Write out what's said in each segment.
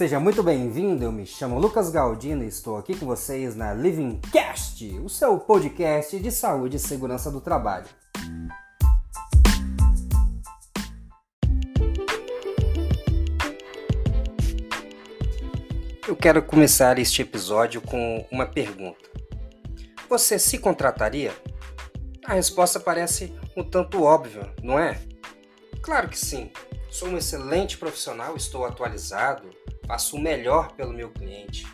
Seja muito bem-vindo, eu me chamo Lucas Galdino e estou aqui com vocês na Living Cast, o seu podcast de saúde e segurança do trabalho. Eu quero começar este episódio com uma pergunta. Você se contrataria? A resposta parece um tanto óbvia, não é? Claro que sim. Sou um excelente profissional, estou atualizado, faço o melhor pelo meu cliente.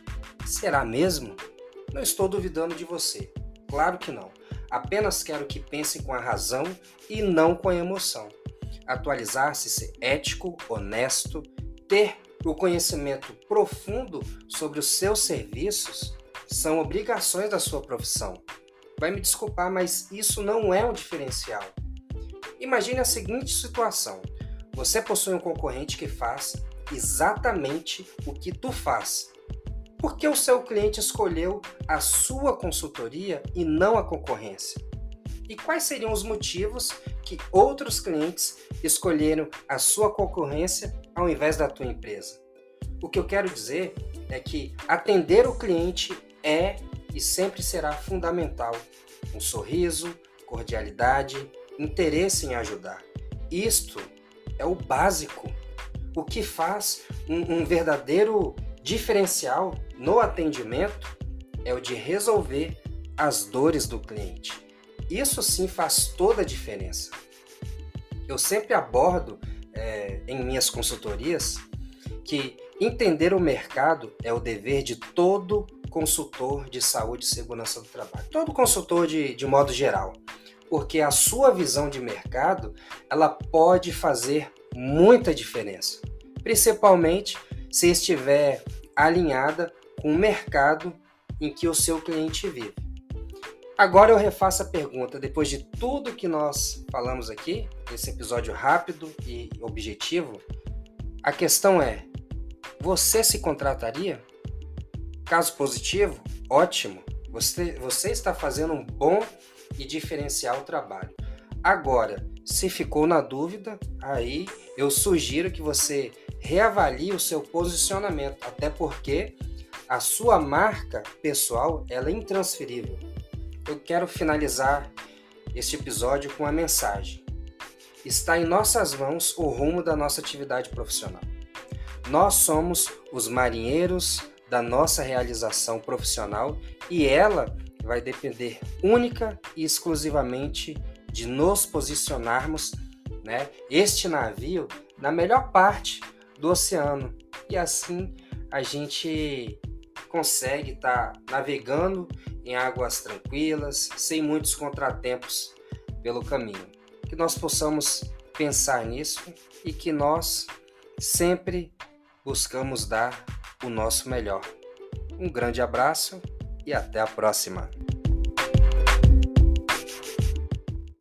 Será mesmo? Não estou duvidando de você. Claro que não. Apenas quero que pense com a razão e não com a emoção. Atualizar-se, ser ético, honesto, ter o conhecimento profundo sobre os seus serviços são obrigações da sua profissão. Vai me desculpar, mas isso não é um diferencial. Imagine a seguinte situação: você possui um concorrente que faz exatamente o que tu faz. Por que o seu cliente escolheu a sua consultoria e não a concorrência? E quais seriam os motivos que outros clientes escolheram a sua concorrência ao invés da tua empresa? O que eu quero dizer é que atender o cliente é e sempre será fundamental. Um sorriso, cordialidade, interesse em ajudar. Isto é o básico. O que faz um, um verdadeiro diferencial no atendimento é o de resolver as dores do cliente. Isso sim faz toda a diferença. Eu sempre abordo é, em minhas consultorias que entender o mercado é o dever de todo consultor de saúde e segurança do trabalho, todo consultor de, de modo geral porque a sua visão de mercado ela pode fazer muita diferença, principalmente se estiver alinhada com o mercado em que o seu cliente vive. Agora eu refaço a pergunta, depois de tudo que nós falamos aqui, esse episódio rápido e objetivo, a questão é: você se contrataria? Caso positivo, ótimo. Você, você está fazendo um bom e diferenciar o trabalho. Agora, se ficou na dúvida, aí eu sugiro que você reavalie o seu posicionamento, até porque a sua marca pessoal ela é intransferível. Eu quero finalizar este episódio com uma mensagem. Está em nossas mãos o rumo da nossa atividade profissional. Nós somos os marinheiros da nossa realização profissional e ela vai depender única e exclusivamente de nos posicionarmos, né, este navio na melhor parte do oceano e assim a gente consegue estar tá navegando em águas tranquilas, sem muitos contratempos pelo caminho. Que nós possamos pensar nisso e que nós sempre buscamos dar o nosso melhor. Um grande abraço e até a próxima!